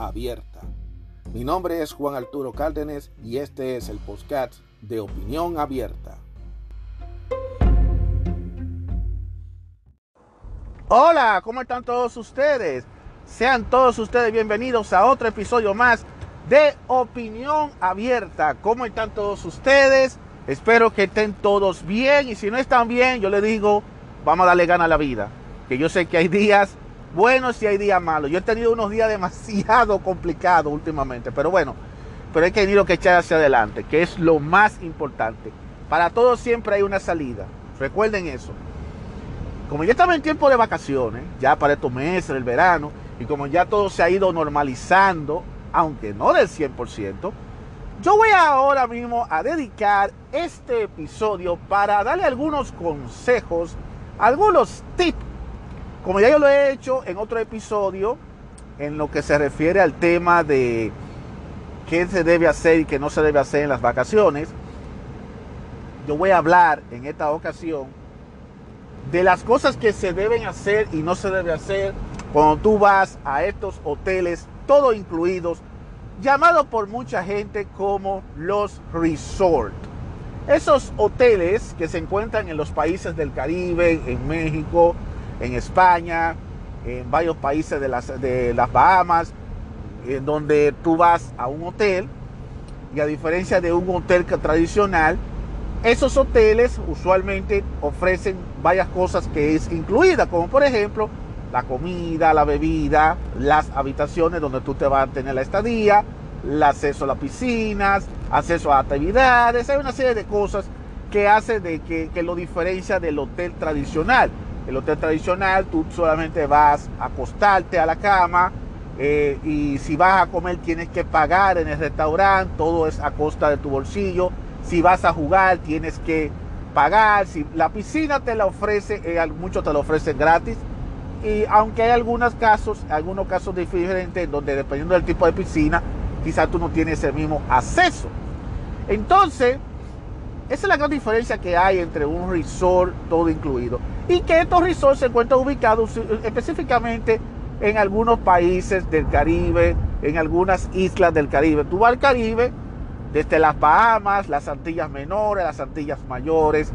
abierta. Mi nombre es Juan Arturo Cárdenas y este es el podcast de Opinión Abierta. Hola, ¿cómo están todos ustedes? Sean todos ustedes bienvenidos a otro episodio más de Opinión Abierta. ¿Cómo están todos ustedes? Espero que estén todos bien y si no están bien, yo les digo, vamos a darle gana a la vida. Que yo sé que hay días buenos y hay días malos. Yo he tenido unos días demasiado complicados últimamente, pero bueno, pero hay que que echar hacia adelante, que es lo más importante. Para todos siempre hay una salida. Recuerden eso. Como ya estaba en tiempo de vacaciones, ya para estos meses, el verano, y como ya todo se ha ido normalizando, aunque no del 100%, yo voy ahora mismo a dedicar este episodio para darle algunos consejos, algunos tips como ya yo lo he hecho en otro episodio, en lo que se refiere al tema de qué se debe hacer y qué no se debe hacer en las vacaciones, yo voy a hablar en esta ocasión de las cosas que se deben hacer y no se debe hacer cuando tú vas a estos hoteles, todo incluidos, llamados por mucha gente como los resort. Esos hoteles que se encuentran en los países del Caribe, en México, en España, en varios países de las, de las Bahamas, en donde tú vas a un hotel y a diferencia de un hotel tradicional, esos hoteles usualmente ofrecen varias cosas que es incluida, como por ejemplo la comida, la bebida, las habitaciones donde tú te vas a tener la estadía, el acceso a las piscinas, acceso a actividades, hay una serie de cosas que hace de que, que lo diferencia del hotel tradicional. El hotel tradicional, tú solamente vas a acostarte a la cama eh, y si vas a comer tienes que pagar en el restaurante, todo es a costa de tu bolsillo. Si vas a jugar tienes que pagar. Si la piscina te la ofrece, eh, muchos te la ofrecen gratis. Y aunque hay algunos casos, algunos casos diferentes donde dependiendo del tipo de piscina, quizás tú no tienes el mismo acceso. Entonces, esa es la gran diferencia que hay entre un resort todo incluido y que estos resorts se encuentran ubicados específicamente en algunos países del Caribe, en algunas islas del Caribe. Tú vas al Caribe, desde las Bahamas, las Antillas Menores, las Antillas Mayores,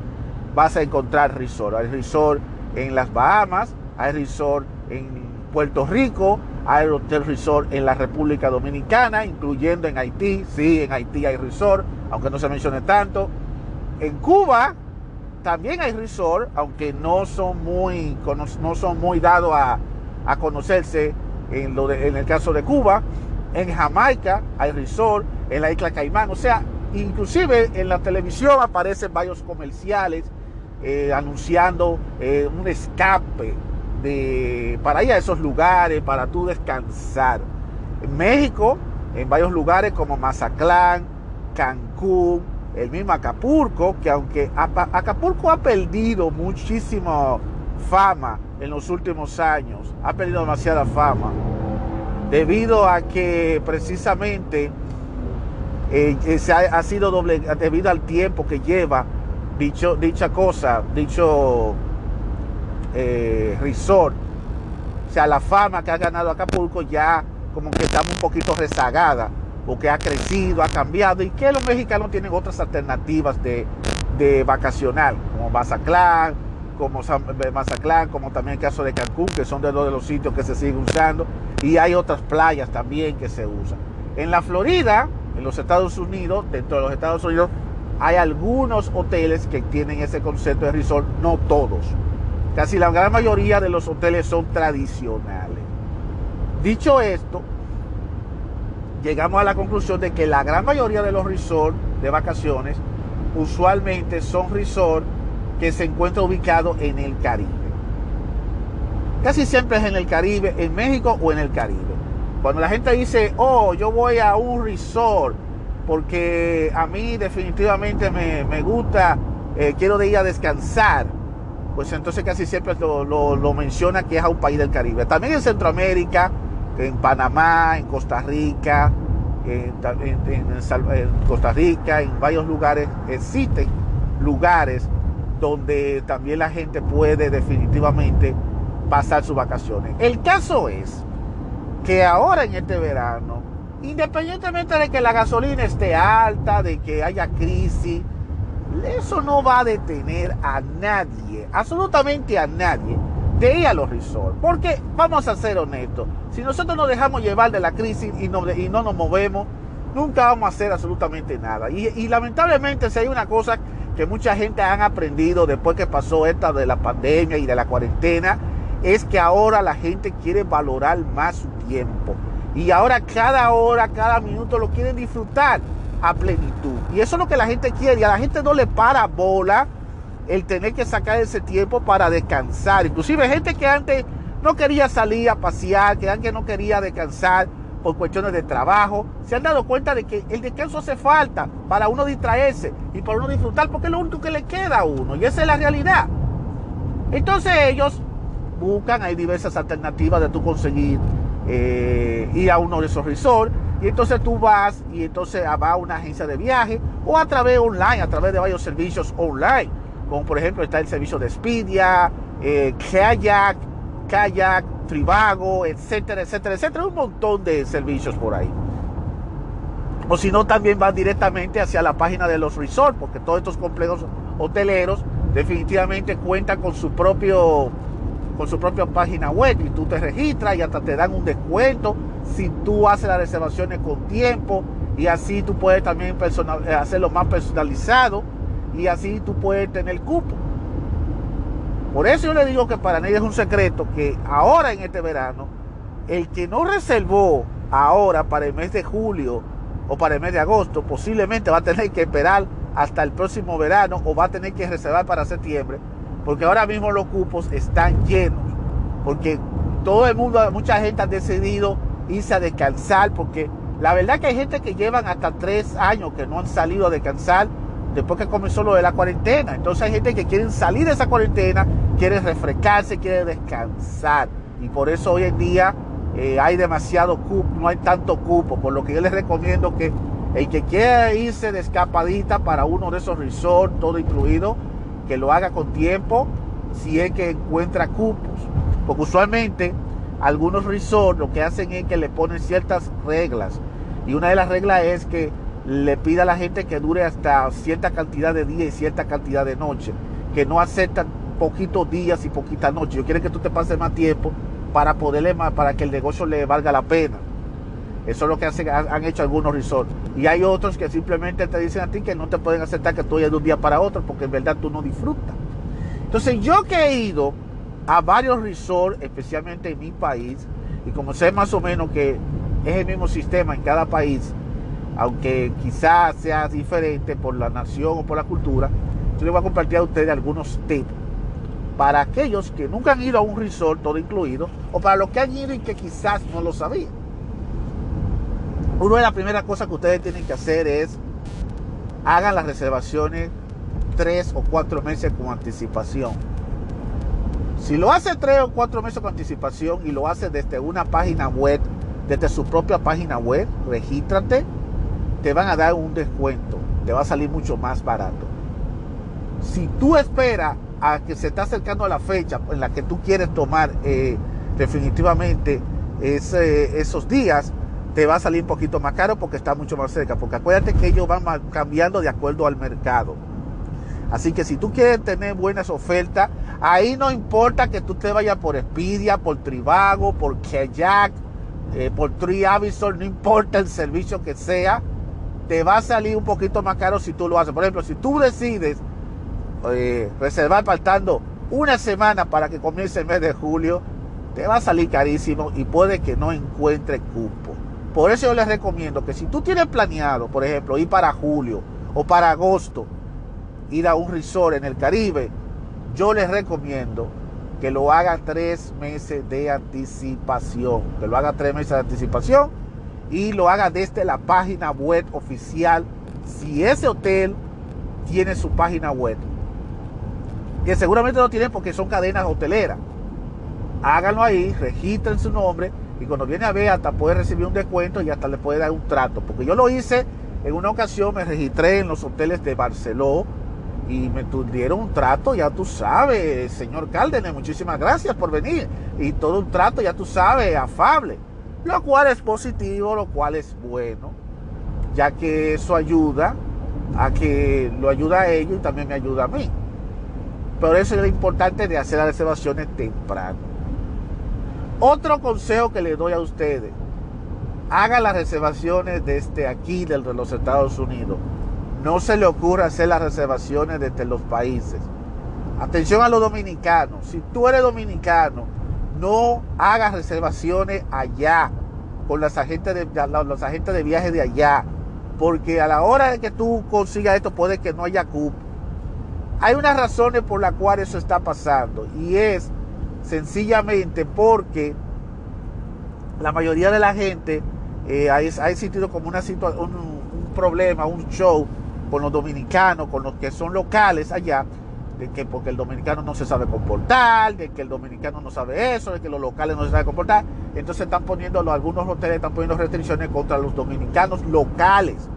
vas a encontrar resort. Hay resort en las Bahamas, hay resort en Puerto Rico, hay hotel resort en la República Dominicana, incluyendo en Haití. Sí, en Haití hay resort, aunque no se mencione tanto. En Cuba también hay resort, aunque no son muy, no son muy dados a, conocerse en, lo en el caso de Cuba. En Jamaica hay resort, en la isla Caimán. O sea, inclusive en la televisión aparecen varios comerciales eh, anunciando eh, un escape de, para ir a esos lugares, para tú descansar. En México, en varios lugares como Mazatlán, Cancún, el mismo Acapulco, que aunque Acapulco ha perdido muchísima fama en los últimos años, ha perdido demasiada fama, debido a que precisamente eh, eh, se ha, sido doble, debido al tiempo que lleva dicha cosa, dicho eh, resort, o sea, la fama que ha ganado Acapulco ya como que estamos un poquito rezagada porque ha crecido, ha cambiado y que los mexicanos tienen otras alternativas de, de vacacional, como Mazatlán, como eh, Mazatlán, como también el caso de Cancún, que son de dos de los sitios que se siguen usando, y hay otras playas también que se usan. En la Florida, en los Estados Unidos, dentro de los Estados Unidos, hay algunos hoteles que tienen ese concepto de resort, no todos. Casi la gran mayoría de los hoteles son tradicionales. Dicho esto, llegamos a la conclusión de que la gran mayoría de los resorts de vacaciones usualmente son resorts que se encuentran ubicados en el Caribe. Casi siempre es en el Caribe, en México o en el Caribe. Cuando la gente dice, oh, yo voy a un resort porque a mí definitivamente me, gusta, eh, quiero de ir a descansar, pues entonces casi siempre lo, menciona que es a un país del Caribe. También en Centroamérica, en Panamá, en Costa Rica, en, Costa Rica, en varios lugares existen lugares donde también la gente puede definitivamente pasar sus vacaciones. El caso es que ahora en este verano, independientemente de que la gasolina esté alta, de que haya crisis, eso no va a detener a nadie, absolutamente a nadie, de ir a los resorts. Porque vamos a ser honestos, si nosotros nos dejamos llevar de la crisis y no, y no nos movemos, nunca vamos a hacer absolutamente nada. Y, lamentablemente si hay una cosa que mucha gente han aprendido después que pasó esta de la pandemia y de la cuarentena, es que ahora la gente quiere valorar más su tiempo. Y ahora cada hora, cada minuto lo quieren disfrutar a plenitud. Y eso es lo que la gente quiere. Y a la gente no le para bola el tener que sacar ese tiempo para descansar. Inclusive gente que antes no quería salir a pasear, que antes no quería descansar por cuestiones de trabajo, se han dado cuenta de que el descanso hace falta para uno distraerse y para uno disfrutar, porque es lo único que le queda a uno. Y esa es la realidad. Entonces ellos buscan, hay diversas alternativas de tú conseguir eh, ir a uno de esos resorts. Y entonces tú vas y entonces va a una agencia de viaje o a través online, a través de varios servicios online, como por ejemplo está el servicio de Expedia, eh, Kayak, Kayak, Trivago, etcétera, etcétera, etcétera, un montón de servicios por ahí. O si no, también van directamente hacia la página de los resorts, porque todos estos complejos hoteleros definitivamente cuentan con su propio con su propia página web y tú te registras y hasta te dan un descuento si tú haces las reservaciones con tiempo y así tú puedes también eh, hacerlo más personalizado y así tú puedes tener cupo. Por eso yo le digo que para nadie es un secreto que ahora en este verano, el que no reservó ahora para el mes de julio o para el mes de agosto, posiblemente va a tener que esperar hasta el próximo verano o va a tener que reservar para septiembre porque ahora mismo los cupos están llenos, porque todo el mundo, mucha gente ha decidido irse a descansar, porque la verdad que hay gente que llevan hasta tres años que no han salido a descansar después que comenzó lo de la cuarentena. Entonces hay gente que quiere salir de esa cuarentena, quiere refrescarse, quiere descansar. Y por eso hoy en día eh, hay demasiado cupo, no hay tanto cupo. Por lo que yo les recomiendo que el que quiera irse de escapadita para uno de esos resorts, todo incluido, que lo haga con tiempo si es que encuentra cupos. Porque usualmente algunos resorts lo que hacen es que le ponen ciertas reglas. Y una de las reglas es que le pida a la gente que dure hasta cierta cantidad de días y cierta cantidad de noches. Que no aceptan poquitos días y poquitas noches. Yo quiero que tú te pases más tiempo para poderle para que el negocio le valga la pena. Eso es lo que hacen, han hecho algunos resorts. Y hay otros que simplemente te dicen a ti que no te pueden aceptar que tú vayas de un día para otro porque en verdad tú no disfrutas. Entonces yo que he ido a varios resorts, especialmente en mi país, y como sé más o menos que es el mismo sistema en cada país, aunque quizás sea diferente por la nación o por la cultura, yo les voy a compartir a ustedes algunos tips para aquellos que nunca han ido a un resort todo incluido o para los que han ido y que quizás no lo sabían. Una de las primeras cosas que ustedes tienen que hacer es hagan las reservaciones tres o cuatro meses con anticipación. Si lo hace tres o cuatro meses con anticipación y lo hace desde una página web, desde su propia página web, regístrate, te van a dar un descuento, te va a salir mucho más barato. Si tú esperas a que se está acercando a la fecha en la que tú quieres tomar eh, definitivamente esos días, te va a salir un poquito más caro porque está mucho más cerca. Porque acuérdate que ellos van cambiando de acuerdo al mercado. Así que si tú quieres tener buenas ofertas, ahí no importa que tú te vayas por Expedia, por Trivago, por Kayak, eh, por TriAvisor, no importa el servicio que sea, te va a salir un poquito más caro si tú lo haces. Por ejemplo, si tú decides eh, reservar faltando una semana para que comience el mes de julio, te va a salir carísimo y puede que no encuentre cupo. Por eso yo les recomiendo que si tú tienes planeado, por ejemplo, ir para julio o para agosto, ir a un resort en el Caribe, yo les recomiendo que lo haga tres meses de anticipación. Que lo haga tres meses de anticipación y lo haga desde la página web oficial. Si ese hotel tiene su página web, que seguramente no tiene porque son cadenas hoteleras, háganlo ahí, registren su nombre y cuando viene a ver hasta puede recibir un descuento y hasta le puede dar un trato. Porque yo lo hice en una ocasión, me registré en los hoteles de Barceló y me dieron un trato, ya tú sabes, señor Cárdenas, muchísimas gracias por venir. Y todo un trato, ya tú sabes, afable. Lo cual es positivo, lo cual es bueno, ya que eso ayuda a que lo ayuda a ellos y también me ayuda a mí. Pero eso es lo importante de hacer las reservaciones temprano. Otro consejo que les doy a ustedes, haga las reservaciones desde aquí, desde los Estados Unidos. No se le ocurra hacer las reservaciones desde los países. Atención a los dominicanos. Si tú eres dominicano, no hagas reservaciones allá con los agentes de, los agentes de viaje de allá. Porque a la hora de que tú consigas esto puede que no haya cupo. Hay unas razones por las cuales eso está pasando. Y es sencillamente porque la mayoría de la gente eh, ha, existido como una un, un problema, un show con los dominicanos, con los que son locales allá, de que porque el dominicano no se sabe comportar, de que el dominicano no sabe eso, de que los locales no se saben comportar. Entonces están poniendo, algunos hoteles están poniendo restricciones contra los dominicanos locales.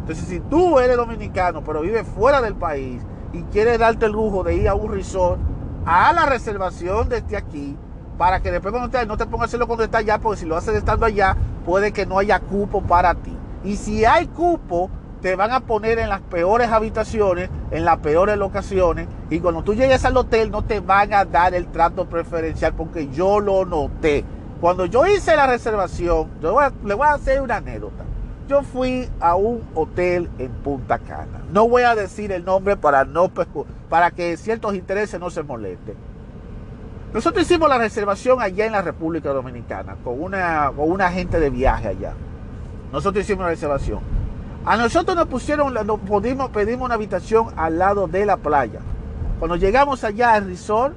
Entonces si tú eres dominicano pero vives fuera del país y quieres darte el lujo de ir a un resort, a la reservación desde aquí, para que después cuando te, no te pongas a hacerlo cuando estás allá, porque si lo haces estando allá, puede que no haya cupo para ti. Y si hay cupo, te van a poner en las peores habitaciones, en las peores locaciones, y cuando tú llegues al hotel no te van a dar el trato preferencial porque yo lo noté. Cuando yo hice la reservación, le voy a hacer una anécdota. Yo fui a un hotel en Punta Cana. No voy a decir el nombre para, no, para que ciertos intereses no se molesten. Nosotros hicimos la reservación allá en la República Dominicana con una, con una agente de viaje allá. Nosotros hicimos la reservación. A nosotros nos pusieron, nos pudimos, pedimos una habitación al lado de la playa. Cuando llegamos allá al resort,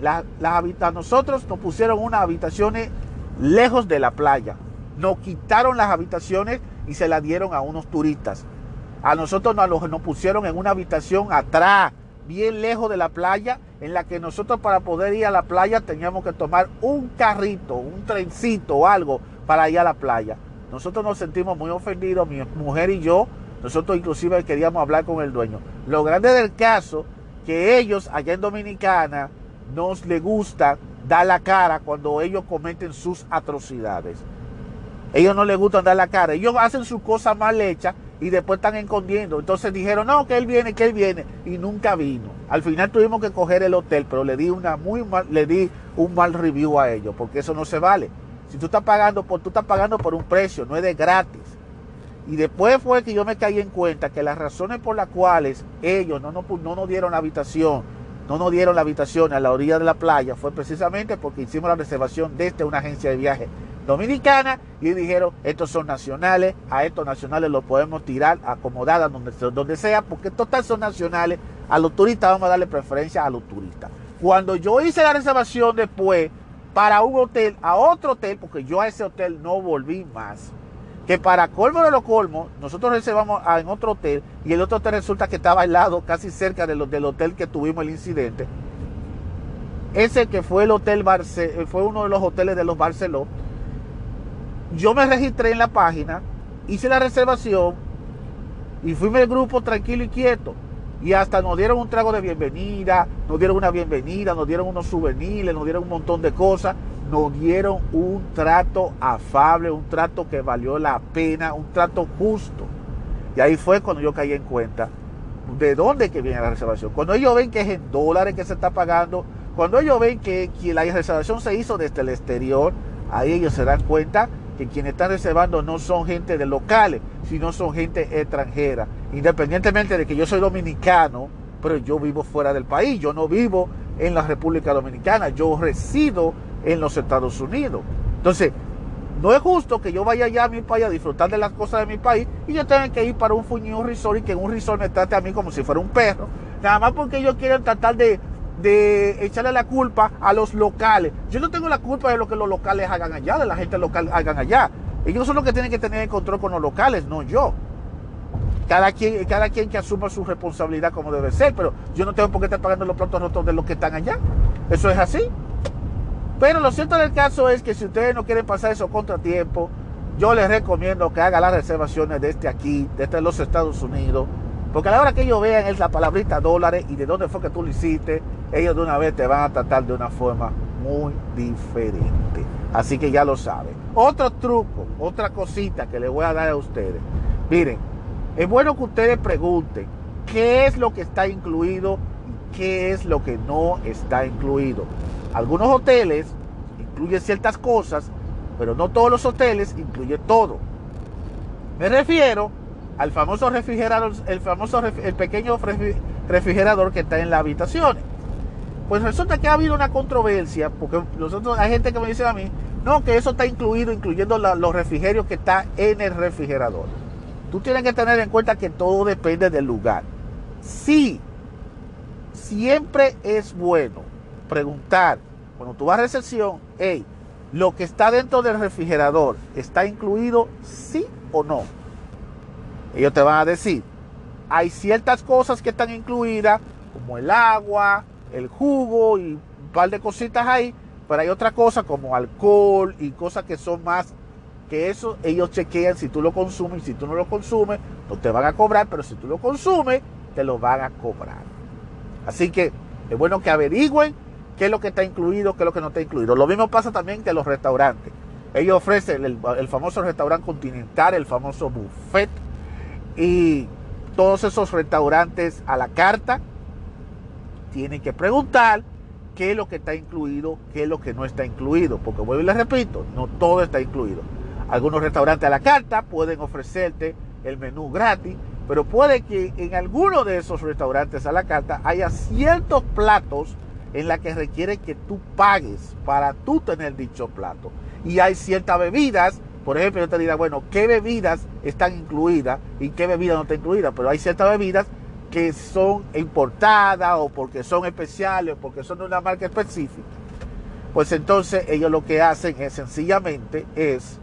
la, la, nosotros nos pusieron unas habitaciones lejos de la playa. Nos quitaron las habitaciones y se las dieron a unos turistas. A nosotros nos, nos pusieron en una habitación atrás, bien lejos de la playa, en la que nosotros para poder ir a la playa teníamos que tomar un carrito, un trencito o algo para ir a la playa. Nosotros nos sentimos muy ofendidos, mi mujer y yo, nosotros inclusive queríamos hablar con el dueño. Lo grande del caso, que ellos allá en Dominicana nos les gusta dar la cara cuando ellos cometen sus atrocidades. Ellos no les gusta dar la cara, ellos hacen sus cosas mal hechas y después están escondiendo. Entonces dijeron, no, que él viene, que él viene, y nunca vino. Al final tuvimos que coger el hotel, pero le di una muy mal, le di un mal review a ellos, porque eso no se vale. Si tú estás pagando por, tú estás pagando por un precio, no es de gratis. Y después fue que yo me caí en cuenta que las razones por las cuales ellos no, no, no nos dieron la habitación, no nos dieron la habitación a la orilla de la playa, fue precisamente porque hicimos la reservación desde una agencia de viaje dominicana y dijeron, estos son nacionales, a estos nacionales los podemos tirar acomodadas donde, donde sea, porque total son nacionales, a los turistas vamos a darle preferencia a los turistas. Cuando yo hice la reservación después, para un hotel, a otro hotel, porque yo a ese hotel no volví más. Que para colmo de los colmos, nosotros reservamos en otro hotel y el otro hotel resulta que estaba al lado, casi cerca del hotel que tuvimos el incidente. Ese que fue el hotel Barce, fue uno de los hoteles de los Barceló. Yo me registré en la página, hice la reservación y fui el grupo tranquilo y quieto. Y hasta nos dieron un trago de bienvenida, nos dieron una bienvenida, nos dieron unos souvenirs, nos dieron un montón de cosas. Nos dieron un trato afable, un trato que valió la pena, un trato justo. Y ahí fue cuando yo caí en cuenta de dónde que viene la reservación. Cuando ellos ven que es en dólares que se está pagando, cuando ellos ven que, la reservación se hizo desde el exterior, ahí ellos se dan cuenta que quienes están reservando no son gente de locales, sino son gente extranjera. Independientemente de que yo soy dominicano, pero yo vivo fuera del país, yo no vivo en la República Dominicana, yo resido en los Estados Unidos. Entonces, no es justo que yo vaya allá a mi país a disfrutar de las cosas de mi país y yo tenga que ir para un fuñido resort y que un resort me trate a mí como si fuera un perro. Nada más porque ellos quieren tratar de, de echarle la culpa a los locales. Yo no tengo la culpa de lo que los locales hagan allá, de la gente local hagan allá. Ellos son los que tienen que tener el control con los locales, no yo. Cada quien, cada quien que asuma su responsabilidad como debe ser, pero yo no tengo por qué estar pagando los platos rotos de los que están allá. Eso es así. Pero lo cierto del caso es que si ustedes no quieren pasar esos contratiempos, yo les recomiendo que hagan las reservaciones desde aquí, desde los Estados Unidos, porque a la hora que ellos vean es la palabrita dólares y de dónde fue que tú lo hiciste, ellos de una vez te van a tratar de una forma muy diferente. Así que ya lo saben. Otro truco, otra cosita que les voy a dar a ustedes. Miren, es bueno que ustedes pregunten qué es lo que está incluido y qué es lo que no está incluido. Algunos hoteles incluyen ciertas cosas, pero no todos los hoteles incluyen todo. Me refiero al famoso refrigerador, el famoso el pequeño refrigerador que está en las habitaciones. Pues resulta que ha habido una controversia, porque nosotros hay gente que me dice a mí, no, que eso está incluido, incluyendo los refrigerios que está en el refrigerador. Tú tienes que tener en cuenta que todo depende del lugar. Sí, siempre es bueno preguntar, cuando tú vas a recepción, hey, lo que está dentro del refrigerador, ¿está incluido sí o no? Ellos te van a decir, hay ciertas cosas que están incluidas, como el agua, el jugo y un par de cositas ahí, pero hay otra cosa como alcohol y cosas que son más que eso ellos chequean si tú lo consumes y si tú no lo consumes, no te van a cobrar, pero si tú lo consumes, te lo van a cobrar. Así que es bueno que averigüen qué es lo que está incluido, qué es lo que no está incluido. Lo mismo pasa también que los restaurantes. Ellos ofrecen el, el famoso restaurante continental, el famoso buffet y todos esos restaurantes a la carta tienen que preguntar qué es lo que está incluido, qué es lo que no está incluido. Porque vuelvo y les repito, no todo está incluido. Algunos restaurantes a la carta pueden ofrecerte el menú gratis, pero puede que en alguno de esos restaurantes a la carta haya ciertos platos en la que requiere que tú pagues para tú tener dicho plato. Y hay ciertas bebidas, por ejemplo, yo te diría, bueno, ¿qué bebidas están incluidas y qué bebidas no están incluidas? Pero hay ciertas bebidas que son importadas o porque son especiales o porque son de una marca específica. Pues entonces ellos lo que hacen es sencillamente es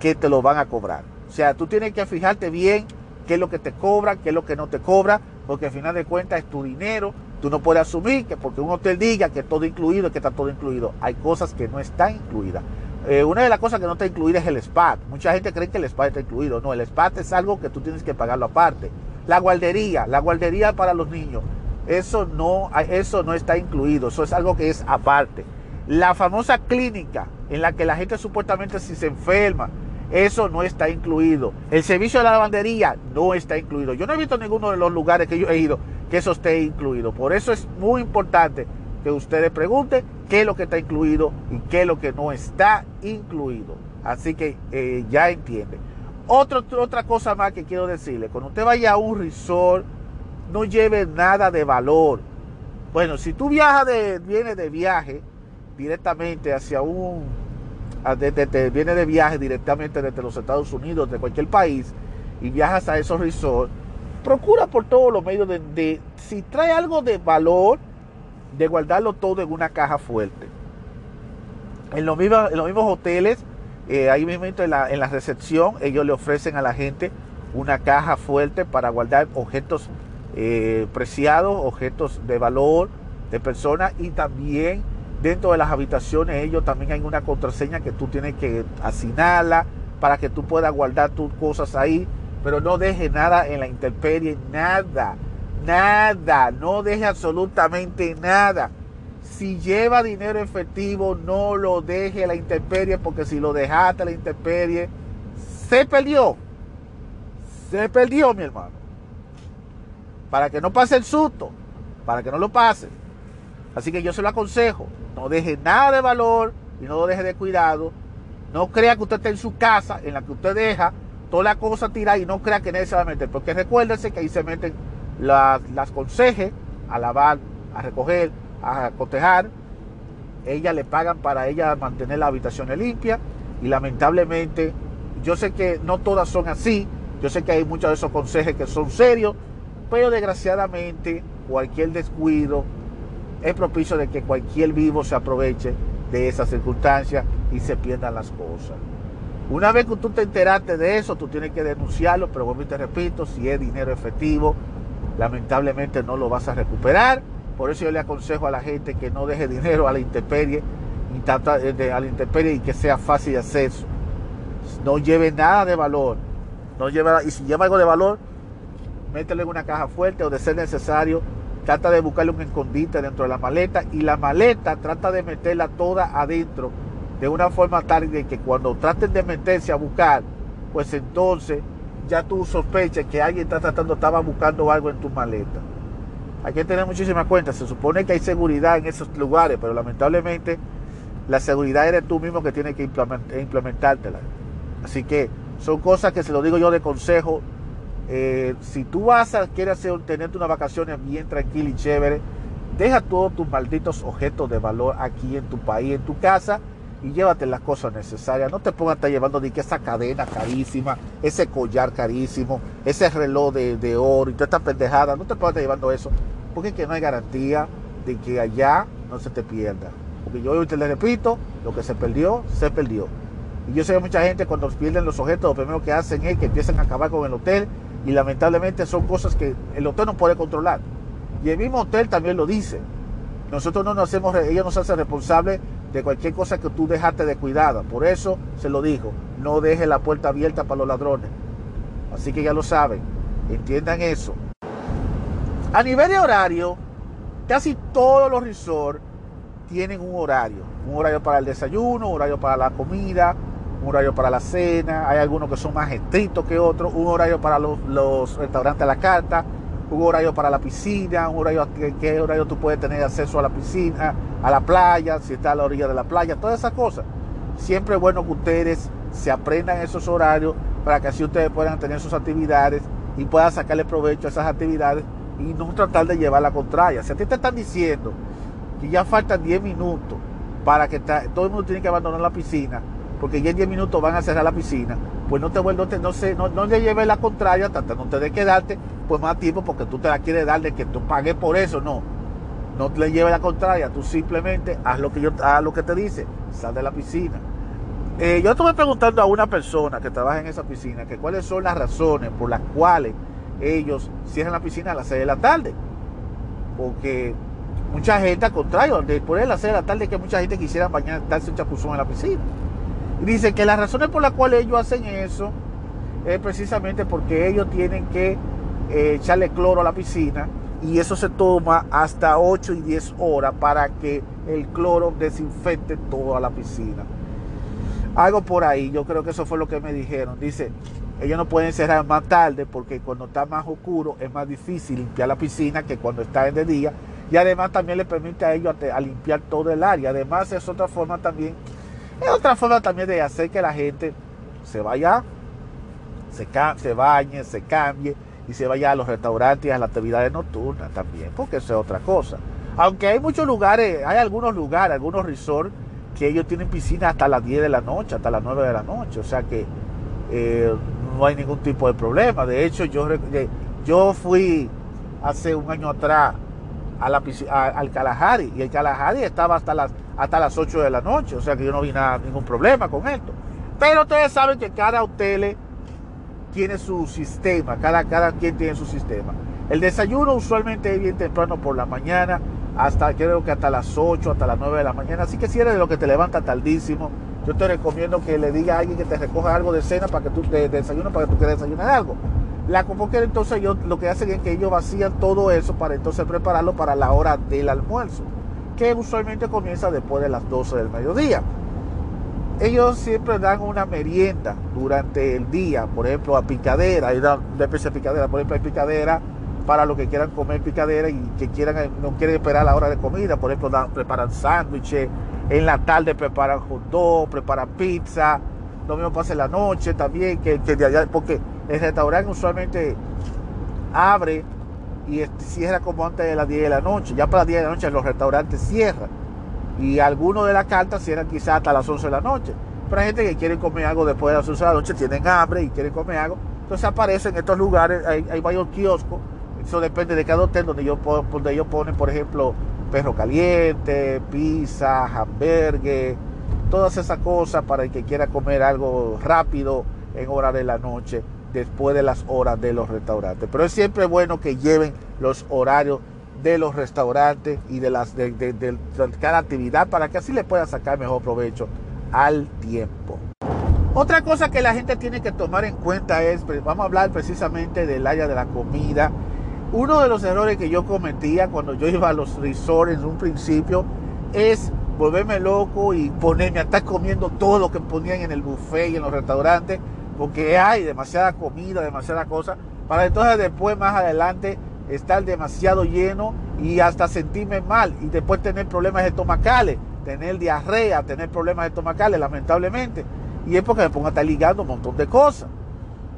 que te lo van a cobrar. O sea, tú tienes que fijarte bien qué es lo que te cobra, qué es lo que no te cobra, porque al final de cuentas es tu dinero. Tú no puedes asumir que porque un hotel diga que todo incluido, que está todo incluido. Hay cosas que no están incluidas. Eh, una de las cosas que no está incluida es el spa. Mucha gente cree que el spa está incluido. No, el spa es algo que tú tienes que pagarlo aparte. La guardería, la guardería para los niños. Eso no, eso no está incluido. Eso es algo que es aparte. La famosa clínica en la que la gente supuestamente si se enferma, eso no está incluido. El servicio de la lavandería no está incluido. Yo no he visto ninguno de los lugares que yo he ido que eso esté incluido. Por eso es muy importante que ustedes pregunten qué es lo que está incluido y qué es lo que no está incluido. Así que eh, ya entienden. Otra cosa más que quiero decirle, cuando usted vaya a un resort, no lleve nada de valor. Bueno, si tú viajas de, vienes de viaje directamente hacia un te, viene de viaje directamente desde los Estados Unidos, de cualquier país, y viajas a esos resorts, procura por todos los medios de, si trae algo de valor, de guardarlo todo en una caja fuerte. En los mismos, en los mismos hoteles, eh, ahí mismo en la, recepción, ellos le ofrecen a la gente una caja fuerte para guardar objetos eh, preciados, objetos de valor de personas y también Dentro de las habitaciones ellos también hay una contraseña que tú tienes que asignarla para que tú puedas guardar tus cosas ahí, pero no deje nada en la intemperie, nada, nada, no deje absolutamente nada. Si lleva dinero efectivo, no lo deje en la intemperie, porque si lo dejaste en la intemperie, se perdió. Se perdió, mi hermano. Para que no pase el susto, para que no lo pase. Así que yo se lo aconsejo. No deje nada de valor y no lo deje de cuidado. No crea que usted está en su casa, en la que usted deja toda la cosa tirada y no crea que nadie a meter. Porque recuérdese que ahí se meten las, las consejes a lavar, a recoger, a cotejar. Ellas le pagan para ella mantener la habitación limpia. Y lamentablemente, yo sé que no todas son así. Yo sé que hay muchos de esos consejes que son serios. Pero desgraciadamente, cualquier descuido es propicio de que cualquier vivo se aproveche de esa circunstancia y se pierdan las cosas. Una vez que tú te enteraste de eso, tú tienes que denunciarlo, pero vuelvo y te repito, si es dinero efectivo, lamentablemente no lo vas a recuperar. Por eso yo le aconsejo a la gente que no deje dinero a la intemperie y a la intemperie y que sea fácil de acceso. No lleve nada de valor. No lleve, y si lleva algo de valor, mételo en una caja fuerte o de ser necesario, trata de buscarle un escondite dentro de la maleta y la maleta trata de meterla toda adentro de una forma tal que cuando traten de meterse a buscar, pues entonces ya tú sospechas que alguien está tratando, estaba buscando algo en tu maleta. Hay que tener muchísimas cuentas. Se supone que hay seguridad en esos lugares, pero lamentablemente la seguridad eres tú mismo que tienes que implementártela. Así que son cosas que se lo digo yo de consejo eh, si tú vas a querer hacer, tenerte unas vacaciones bien tranquila y chévere, deja todos tus malditos objetos de valor aquí en tu país, en tu casa, y llévate las cosas necesarias. No te pongas a estar llevando ni que esa cadena carísima, ese collar carísimo, ese reloj de, oro y toda esta pendejada. No te a estar llevando eso, porque es que no hay garantía de que allá no se te pierda. Porque yo hoy te le repito, lo que se perdió, se perdió. Y yo sé que mucha gente cuando pierden los objetos, lo primero que hacen es que empiezan a acabar con el hotel y lamentablemente son cosas que el hotel no puede controlar. Y el mismo hotel también lo dice. Nosotros no nos hacemos, ellos nos hacen responsables de cualquier cosa que tú dejaste de cuidada. Por eso se lo dijo, no deje la puerta abierta para los ladrones. Así que ya lo saben, entiendan eso. A nivel de horario, casi todos los resorts tienen un horario. Un horario para el desayuno, un horario para la comida, un horario para la cena, hay algunos que son más estrictos que otros, un horario para los, restaurantes a la carta, un horario para la piscina, un horario, qué horario tú puedes tener acceso a la piscina, a la playa, si está a la orilla de la playa, todas esas cosas. Siempre es bueno que ustedes se aprendan esos horarios para que así ustedes puedan tener sus actividades y puedan sacarle provecho a esas actividades y no tratar de llevar la contraria. Si a ti te están diciendo que ya faltan 10 minutos para que todo el mundo tiene que abandonar la piscina, porque ya en 10 minutos van a cerrar la piscina, pues no te vuelvas, no, sé, no, no le lleves la contraria, tratando de quedarte pues más tiempo porque tú te la quieres dar de que tú pagues por eso, no. No le lleves la contraria, tú simplemente haz lo que yo haz lo que te dice, sal de la piscina. Eh, yo estuve preguntando a una persona que trabaja en esa piscina que cuáles son las razones por las cuales ellos cierran la piscina a las 6 de la tarde. Porque mucha gente, al contrario, después de las 6 de la tarde, que mucha gente quisiera bañar, darse un chapuzón en la piscina. Dice que las razones por las cuales ellos hacen eso es precisamente porque ellos tienen que eh, echarle cloro a la piscina y eso se toma hasta 8 y 10 horas para que el cloro desinfecte toda la piscina. Algo por ahí, yo creo que eso fue lo que me dijeron. Dice, ellos no pueden cerrar más tarde porque cuando está más oscuro es más difícil limpiar la piscina que cuando está en de día. Y además también le permite a ellos a limpiar todo el área. Además es otra forma también es otra forma también de hacer que la gente se vaya, se, se bañe, se cambie y se vaya a los restaurantes y a las actividades nocturnas también, porque eso es otra cosa. Aunque hay muchos lugares, hay algunos lugares, algunos resorts que ellos tienen piscina hasta las 10 de la noche, hasta las 9 de la noche, o sea que eh, no hay ningún tipo de problema. De hecho, yo, yo fui hace un año atrás a la, al Kalahari y el Kalahari estaba hasta las hasta las 8 de la noche, o sea que yo no vi nada, ningún problema con esto. Pero ustedes saben que cada hotel tiene su sistema, cada, cada quien tiene su sistema. El desayuno usualmente es bien temprano por la mañana, hasta creo que hasta las 8, hasta las 9 de la mañana. Así que si eres de lo que te levanta tardísimo, yo te recomiendo que le diga a alguien que te recoja algo de cena para que tú de, desayuno para que tú quieras desayunar algo. La que entonces yo, lo que hacen es que ellos vacían todo eso para entonces prepararlo para la hora del almuerzo que usualmente comienza después de las 12 del mediodía. Ellos siempre dan una merienda durante el día, por ejemplo, a picadera, hay una especie de picadera, por ejemplo, hay picadera para los que quieran comer picadera y que quieran no quieren esperar la hora de comida, por ejemplo, preparan sándwiches, en la tarde preparan hot dog, preparan pizza, lo mismo pasa en la noche también, que, porque el restaurante usualmente abre y cierra como antes de las 10 de la noche. Ya para las 10 de la noche los restaurantes cierran. Y algunos de las cartas cierran quizás hasta las 11 de la noche. Pero hay gente que quiere comer algo después de las 11 de la noche, tienen hambre y quieren comer algo. Entonces aparecen en estos lugares, hay, varios kioscos. Eso depende de cada hotel donde ellos, donde ellos ponen, por ejemplo, perro caliente, pizza, hamburgues, todas esas cosas para el que quiera comer algo rápido en hora de la noche, después de las horas de los restaurantes. Pero es siempre bueno que lleven los horarios de los restaurantes y de, las, de, cada actividad para que así le pueda sacar mejor provecho al tiempo. Otra cosa que la gente tiene que tomar en cuenta es, vamos a hablar precisamente del área de la comida. Uno de los errores que yo cometía cuando yo iba a los resorts en un principio es volverme loco y ponerme a estar comiendo todo lo que ponían en el buffet y en los restaurantes, porque hay demasiada comida, demasiada cosa, para entonces después más adelante estar demasiado lleno y hasta sentirme mal y después tener problemas estomacales, tener diarrea, tener problemas estomacales, lamentablemente. Y es porque me pongo a estar ligando un montón de cosas.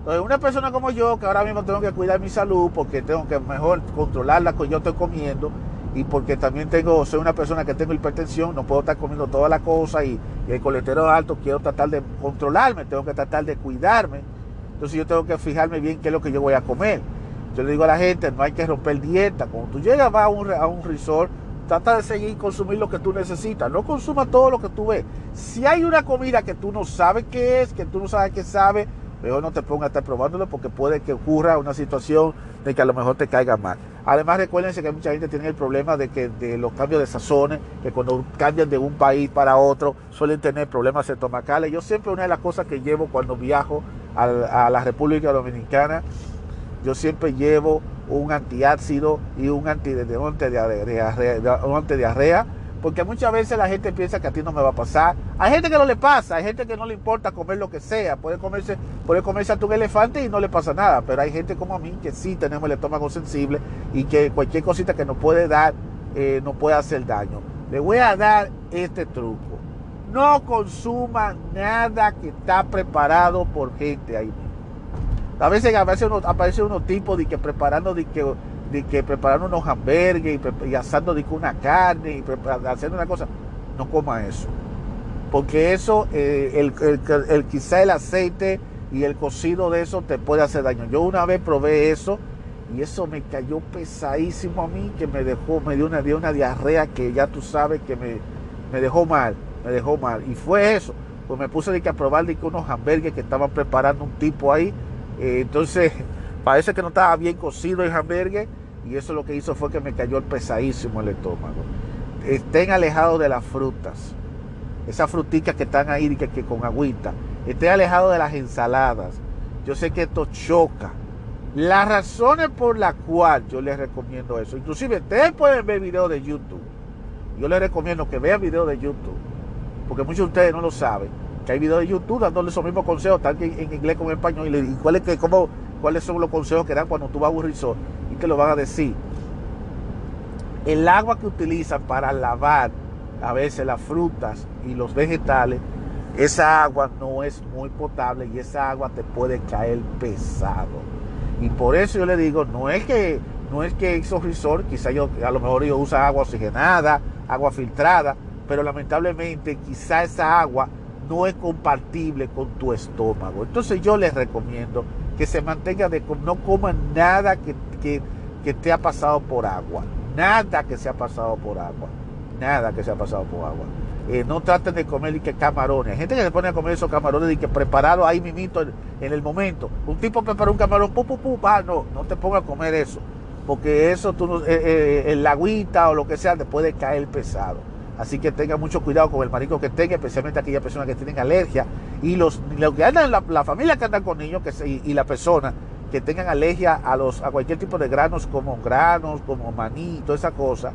Entonces, una persona como yo, que ahora mismo tengo que cuidar mi salud porque tengo que mejor controlar la que yo estoy comiendo y porque también tengo, soy una persona que tengo hipertensión, no puedo estar comiendo toda la cosa y, el colesterol alto, quiero tratar de controlarme, tengo que tratar de cuidarme. Entonces yo tengo que fijarme bien qué es lo que yo voy a comer. Yo le digo a la gente, no hay que romper dieta. Cuando tú llegas a un, a un resort, trata de seguir consumir lo que tú necesitas. No consuma todo lo que tú ves. Si hay una comida que tú no sabes qué es, que tú no sabes qué sabe, mejor no te pongas a estar probándolo porque puede que ocurra una situación de que a lo mejor te caiga mal. Además, recuérdense que mucha gente tiene el problema de que de los cambios de sazones, que cuando cambian de un país para otro suelen tener problemas estomacales. Yo siempre una de las cosas que llevo cuando viajo a la República Dominicana yo siempre llevo un antiácido y un antidiarrea, porque muchas veces la gente piensa que a ti no me va a pasar. Hay gente que no le pasa, hay gente que no le importa comer lo que sea, puede comerse, puede comerse a tu elefante y no le pasa nada, pero hay gente como a mí que sí tenemos el estómago sensible y que cualquier cosita que nos puede dar eh, nos puede hacer daño. Le voy a dar este truco. No consuma nada que está preparado por gente ahí a veces aparece uno, aparece unos tipos de que preparando de que, de que preparando unos hamburgues y, asando de una carne y haciendo una cosa. No coma eso. Porque eso, eh, el, el, quizá el aceite y el cocido de eso te puede hacer daño. Yo una vez probé eso y eso me cayó pesadísimo a mí, que me dejó, me dio una, dio una diarrea que ya tú sabes que me, me dejó mal, me dejó mal. Y fue eso, pues me puse de que a probar de que unos hamburgues que estaban preparando un tipo ahí eh, entonces, parece que no estaba bien cocido el hamburgues y eso lo que hizo fue que me cayó el pesadísimo el estómago. Estén alejados de las frutas, esas fruticas que están ahí que, que con agüita. Estén alejados de las ensaladas. Yo sé que esto choca. Las razones por las cuales yo les recomiendo eso, inclusive ustedes pueden ver videos de YouTube. Yo les recomiendo que vean videos de YouTube, porque muchos de ustedes no lo saben hay videos de YouTube dándole esos mismos consejos, tanto en, inglés como en español, y, cuáles, que, cómo, cuáles son los consejos que dan cuando tú vas a un resort y que lo van a decir. El agua que utilizan para lavar a veces las frutas y los vegetales, esa agua no es muy potable y esa agua te puede caer pesado. Y por eso yo le digo, no es que no es que esos resorts, quizá yo a lo mejor ellos usan agua oxigenada, agua filtrada, pero lamentablemente quizá esa agua no es compatible con tu estómago. Entonces yo les recomiendo que se mantenga de no coman nada que, que, te ha pasado por agua. Nada que se ha pasado por agua. Nada que se ha pasado por agua. Eh, no traten de comer y que camarones. Hay gente que se pone a comer esos camarones y que preparado ahí mismito en, el momento. Un tipo prepara un camarón, pu, pu, pu, ah, no, no te pongas a comer eso. Porque eso, tú, eh, eh, el agüita o lo que sea, te puede caer pesado. Así que tenga mucho cuidado con el marico que tenga, especialmente aquellas personas que tienen alergia. Y los, que andan, la, familia que andan con niños que y, la persona que tengan alergia a, los, a cualquier tipo de granos, como granos, como maní, toda esa cosa,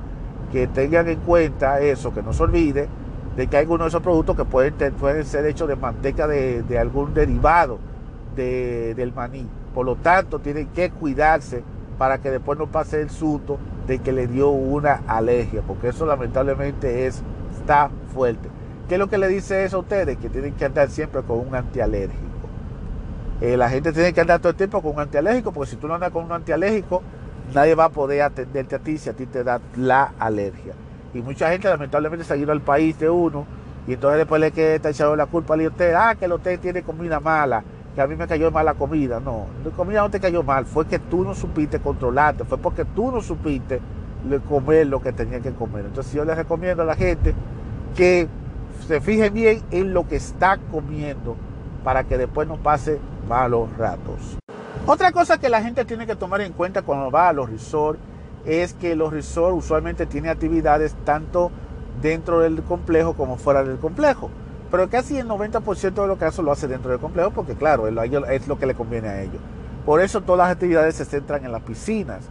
que tengan en cuenta eso, que no se olvide de que hay algunos de esos productos que pueden, pueden ser hechos de manteca de, algún derivado del maní. Por lo tanto, tienen que cuidarse para que después no pase el susto de que le dio una alergia, porque eso lamentablemente es, está fuerte. ¿Qué es lo que le dice eso a ustedes? Que tienen que andar siempre con un antialérgico. Eh, la gente tiene que andar todo el tiempo con un antialérgico, porque si tú no andas con un antialérgico, nadie va a poder atenderte a ti si a ti te da la alergia. Y mucha gente lamentablemente se ha ido al país de uno y entonces después le queda echado la culpa al hotel, ah, que el hotel tiene comida mala, que a mí me cayó mal la comida. No, la comida no te cayó mal, fue que tú no supiste controlarte, fue porque tú no supiste comer lo que tenía que comer. Entonces yo les recomiendo a la gente que se fije bien en lo que está comiendo para que después no pase malos ratos. Otra cosa que la gente tiene que tomar en cuenta cuando va a los resorts es que los resorts usualmente tienen actividades tanto dentro del complejo como fuera del complejo. Pero casi el 90% de los casos lo hace dentro del complejo porque claro, es lo que le conviene a ellos. Por eso todas las actividades se centran en las piscinas.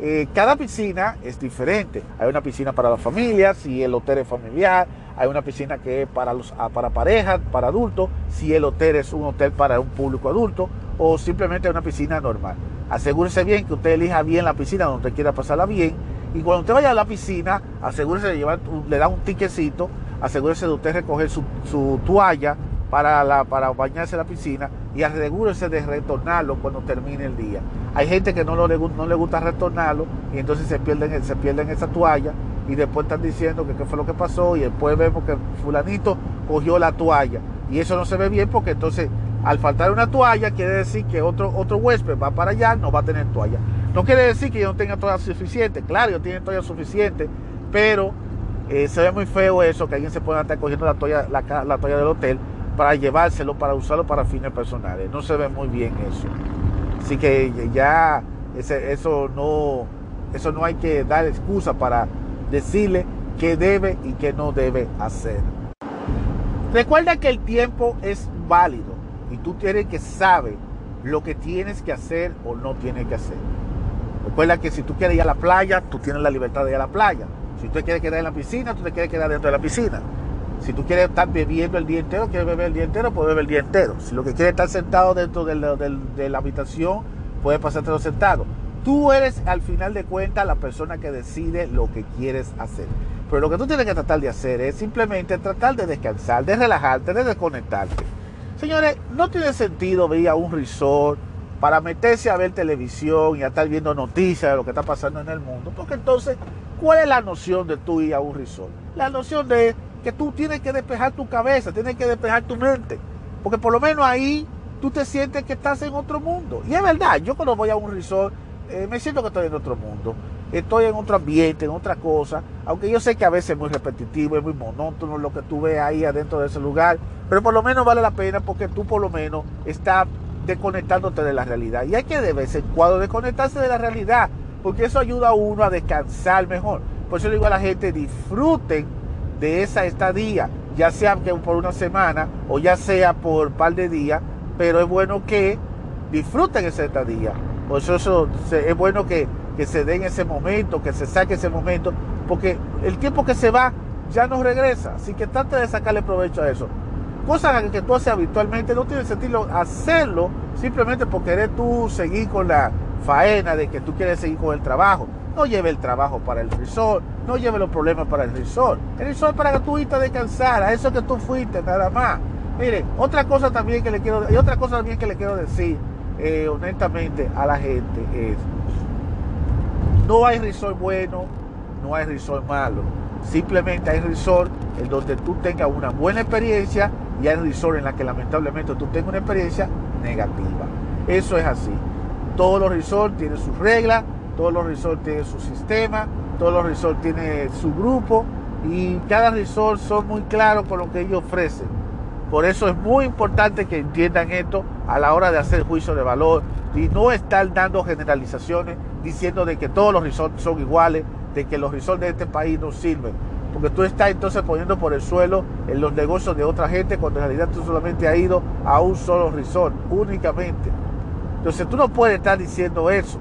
Eh, cada piscina es diferente. Hay una piscina para las familias, si el hotel es familiar. Hay una piscina que es para, los, ah, para parejas, para adultos, si el hotel es un hotel para un público adulto o simplemente una piscina normal. Asegúrese bien que usted elija bien la piscina donde quiera pasarla bien. Y cuando usted vaya a la piscina, asegúrese de llevar, le da un tiquecito, asegúrese de usted recoger su, su toalla para, la, para bañarse en la piscina y asegúrese de retornarlo cuando termine el día. Hay gente que no, lo, no le gusta retornarlo y entonces se pierden, se pierden esa toalla y después están diciendo que qué fue lo que pasó y después vemos que fulanito cogió la toalla y eso no se ve bien porque entonces al faltar una toalla quiere decir que otro, otro huésped va para allá, no va a tener toalla. No quiere decir que yo no tenga toalla suficiente, claro, yo tengo toalla suficiente, pero eh, se ve muy feo eso, que alguien se pueda estar cogiendo la toalla, la, la toalla del hotel para llevárselo, para usarlo para fines personales. No se ve muy bien eso. Así que ya eso, no, eso no hay que dar excusa para decirle qué debe y qué no debe hacer. Recuerda que el tiempo es válido y tú tienes que saber lo que tienes que hacer o no tienes que hacer. Recuerda que si tú quieres ir a la playa, tú tienes la libertad de ir a la playa. Si tú quieres quedar en la piscina, tú te quieres quedar dentro de la piscina. Si tú quieres estar bebiendo el día entero, quieres beber el día entero, puedes beber el día entero. Si lo que quieres estar sentado dentro de la, habitación, puedes pasártelo sentado. Tú eres al final de cuentas la persona que decide lo que quieres hacer. Pero lo que tú tienes que tratar de hacer es simplemente tratar de descansar, de relajarte, de desconectarte. Señores, no tiene sentido ir a un resort para meterse a ver televisión y a estar viendo noticias de lo que está pasando en el mundo. Porque entonces, ¿cuál es la noción de tú ir a un resort? La noción de que tú tienes que despejar tu cabeza, tienes que despejar tu mente. Porque por lo menos ahí tú te sientes que estás en otro mundo. Y es verdad, yo cuando voy a un resort eh, me siento que estoy en otro mundo. Estoy en otro ambiente, en otra cosa. Aunque yo sé que a veces es muy repetitivo, es muy monótono lo que tú ves ahí adentro de ese lugar. Pero por lo menos vale la pena porque tú por lo menos estás desconectándote de la realidad. Y hay que de vez en cuando desconectarse de la realidad. Porque eso ayuda a uno a descansar mejor. Por eso le digo a la gente, disfruten de esa estadía, ya sea por una semana o ya sea por un par de días, pero es bueno que disfruten esa estadía. Por eso, es bueno que, que se den ese momento, que se saque ese momento, porque el tiempo que se va ya no regresa. Así que trate de sacarle provecho a eso. Cosas que tú haces habitualmente no tiene sentido hacerlo simplemente porque querer tú seguir con la faena de que tú quieres seguir con el trabajo. No lleve el trabajo para el resort, no lleve los problemas para el resort. El resort es para que tú irte a descansar, a eso que tú fuiste, nada más. Mire, otra cosa también que le quiero, y otra cosa también que le quiero decir, eh, honestamente, a la gente es, no hay resort bueno, no hay resort malo. Simplemente hay resort en donde tú tengas una buena experiencia y hay resort en la que lamentablemente tú tengas una experiencia negativa. Eso es así. Todos los resorts tienen sus reglas, todos los resorts tienen su sistema, todos los resorts tienen su grupo y cada resort son muy claros con lo que ellos ofrecen. Por eso es muy importante que entiendan esto a la hora de hacer juicio de valor y no estar dando generalizaciones diciendo de que todos los resorts son iguales, de que los resorts de este país no sirven. Porque tú estás entonces poniendo por el suelo en los negocios de otra gente cuando en realidad tú solamente has ido a un solo resort, únicamente. Entonces tú no puedes estar diciendo eso.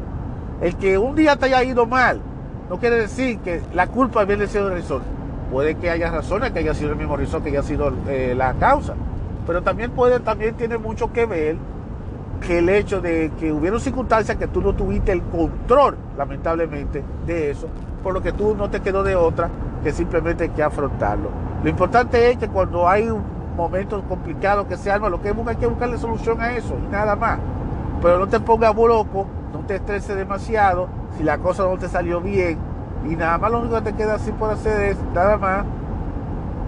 El que un día te haya ido mal, no quiere decir que la culpa viene siendo el resort. Puede que haya razones que haya sido el mismo resort que haya sido eh, la causa. Pero también puede, también tiene mucho que ver que el hecho de que hubieron circunstancias que tú no tuviste el control, lamentablemente, de eso, por lo que tú no te quedó de otra que simplemente hay que afrontarlo. Lo importante es que cuando hay un momento complicado que se arma, lo que hay que buscarle solución a eso y nada más. Pero no te pongas loco no te estreses demasiado, si la cosa no te salió bien, y nada más lo único que te queda así por hacer es nada más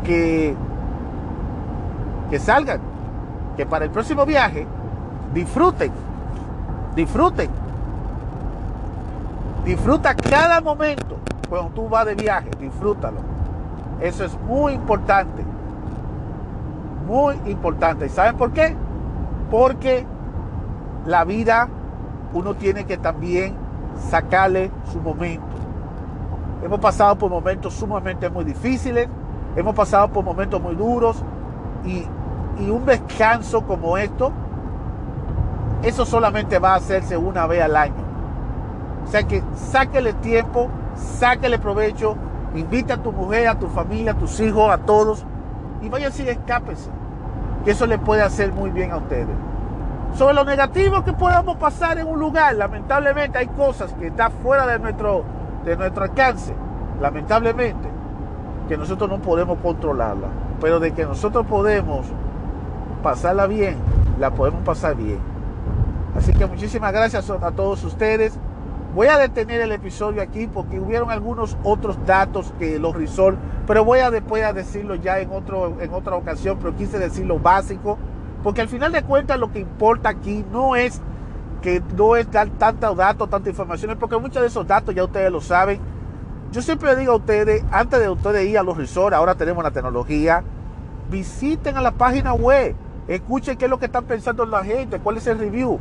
que, que salgan, que para el próximo viaje disfruten, disfruten. Disfruta cada momento cuando tú vas de viaje, disfrútalo. Eso es muy importante. Muy importante. ¿Y saben por qué? Porque la vida uno tiene que también sacarle su momento. Hemos pasado por momentos sumamente muy difíciles, hemos pasado por momentos muy duros y, un descanso como esto, eso solamente va a hacerse una vez al año. O sea que sáquele tiempo, sáquele provecho, invita a tu mujer, a tu familia, a tus hijos, a todos y vaya y escápese. Que eso le puede hacer muy bien a ustedes. Sobre lo negativo que podamos pasar en un lugar, lamentablemente hay cosas que están fuera de nuestro, de nuestro alcance, lamentablemente, que nosotros no podemos controlarla. Pero de que nosotros podemos pasarla bien, la podemos pasar bien. Así que muchísimas gracias a todos ustedes. Voy a detener el episodio aquí porque hubieron algunos otros datos que los risol, pero voy a después a decirlo ya en, otro, en otra ocasión, pero quise decir lo básico porque al final de cuentas lo que importa aquí no es que no es dar tantos datos, tantas informaciones, porque muchos de esos datos ya ustedes lo saben. Yo siempre digo a ustedes, antes de ustedes ir a los resorts, ahora tenemos la tecnología, visiten a la página web, escuchen qué es lo que están pensando la gente, cuál es el review.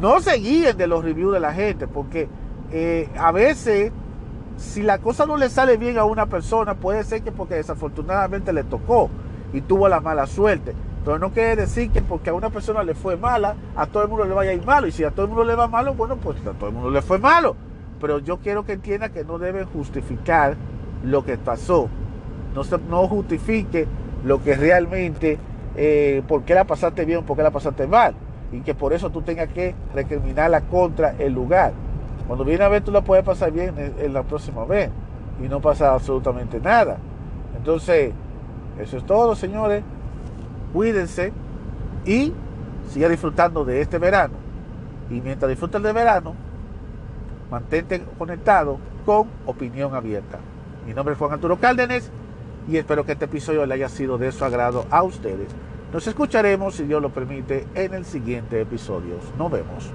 No se guíen de los reviews de la gente, porque eh, a veces, si la cosa no le sale bien a una persona, puede ser que porque desafortunadamente le tocó y tuvo la mala suerte. Pero no quiere decir que porque a una persona le fue mala, a todo el mundo le vaya a ir malo. Y si a todo el mundo le va malo, bueno, pues a todo el mundo le fue malo. Pero yo quiero que entienda que no deben justificar lo que pasó. No, se, no justifique lo que realmente, eh, por qué la pasaste bien por qué la pasaste mal. Y que por eso tú tengas que recriminarla contra el lugar. Cuando viene a ver, tú la puedes pasar bien en la próxima vez. Y no pasa absolutamente nada. Entonces, eso es todo, señores cuídense y siga disfrutando de este verano. Y mientras disfruten del verano, mantente conectado con Opinión Abierta. Mi nombre es Juan Arturo Cárdenas y espero que este episodio le haya sido de su agrado a ustedes. Nos escucharemos, si Dios lo permite, en el siguiente episodio. Nos vemos.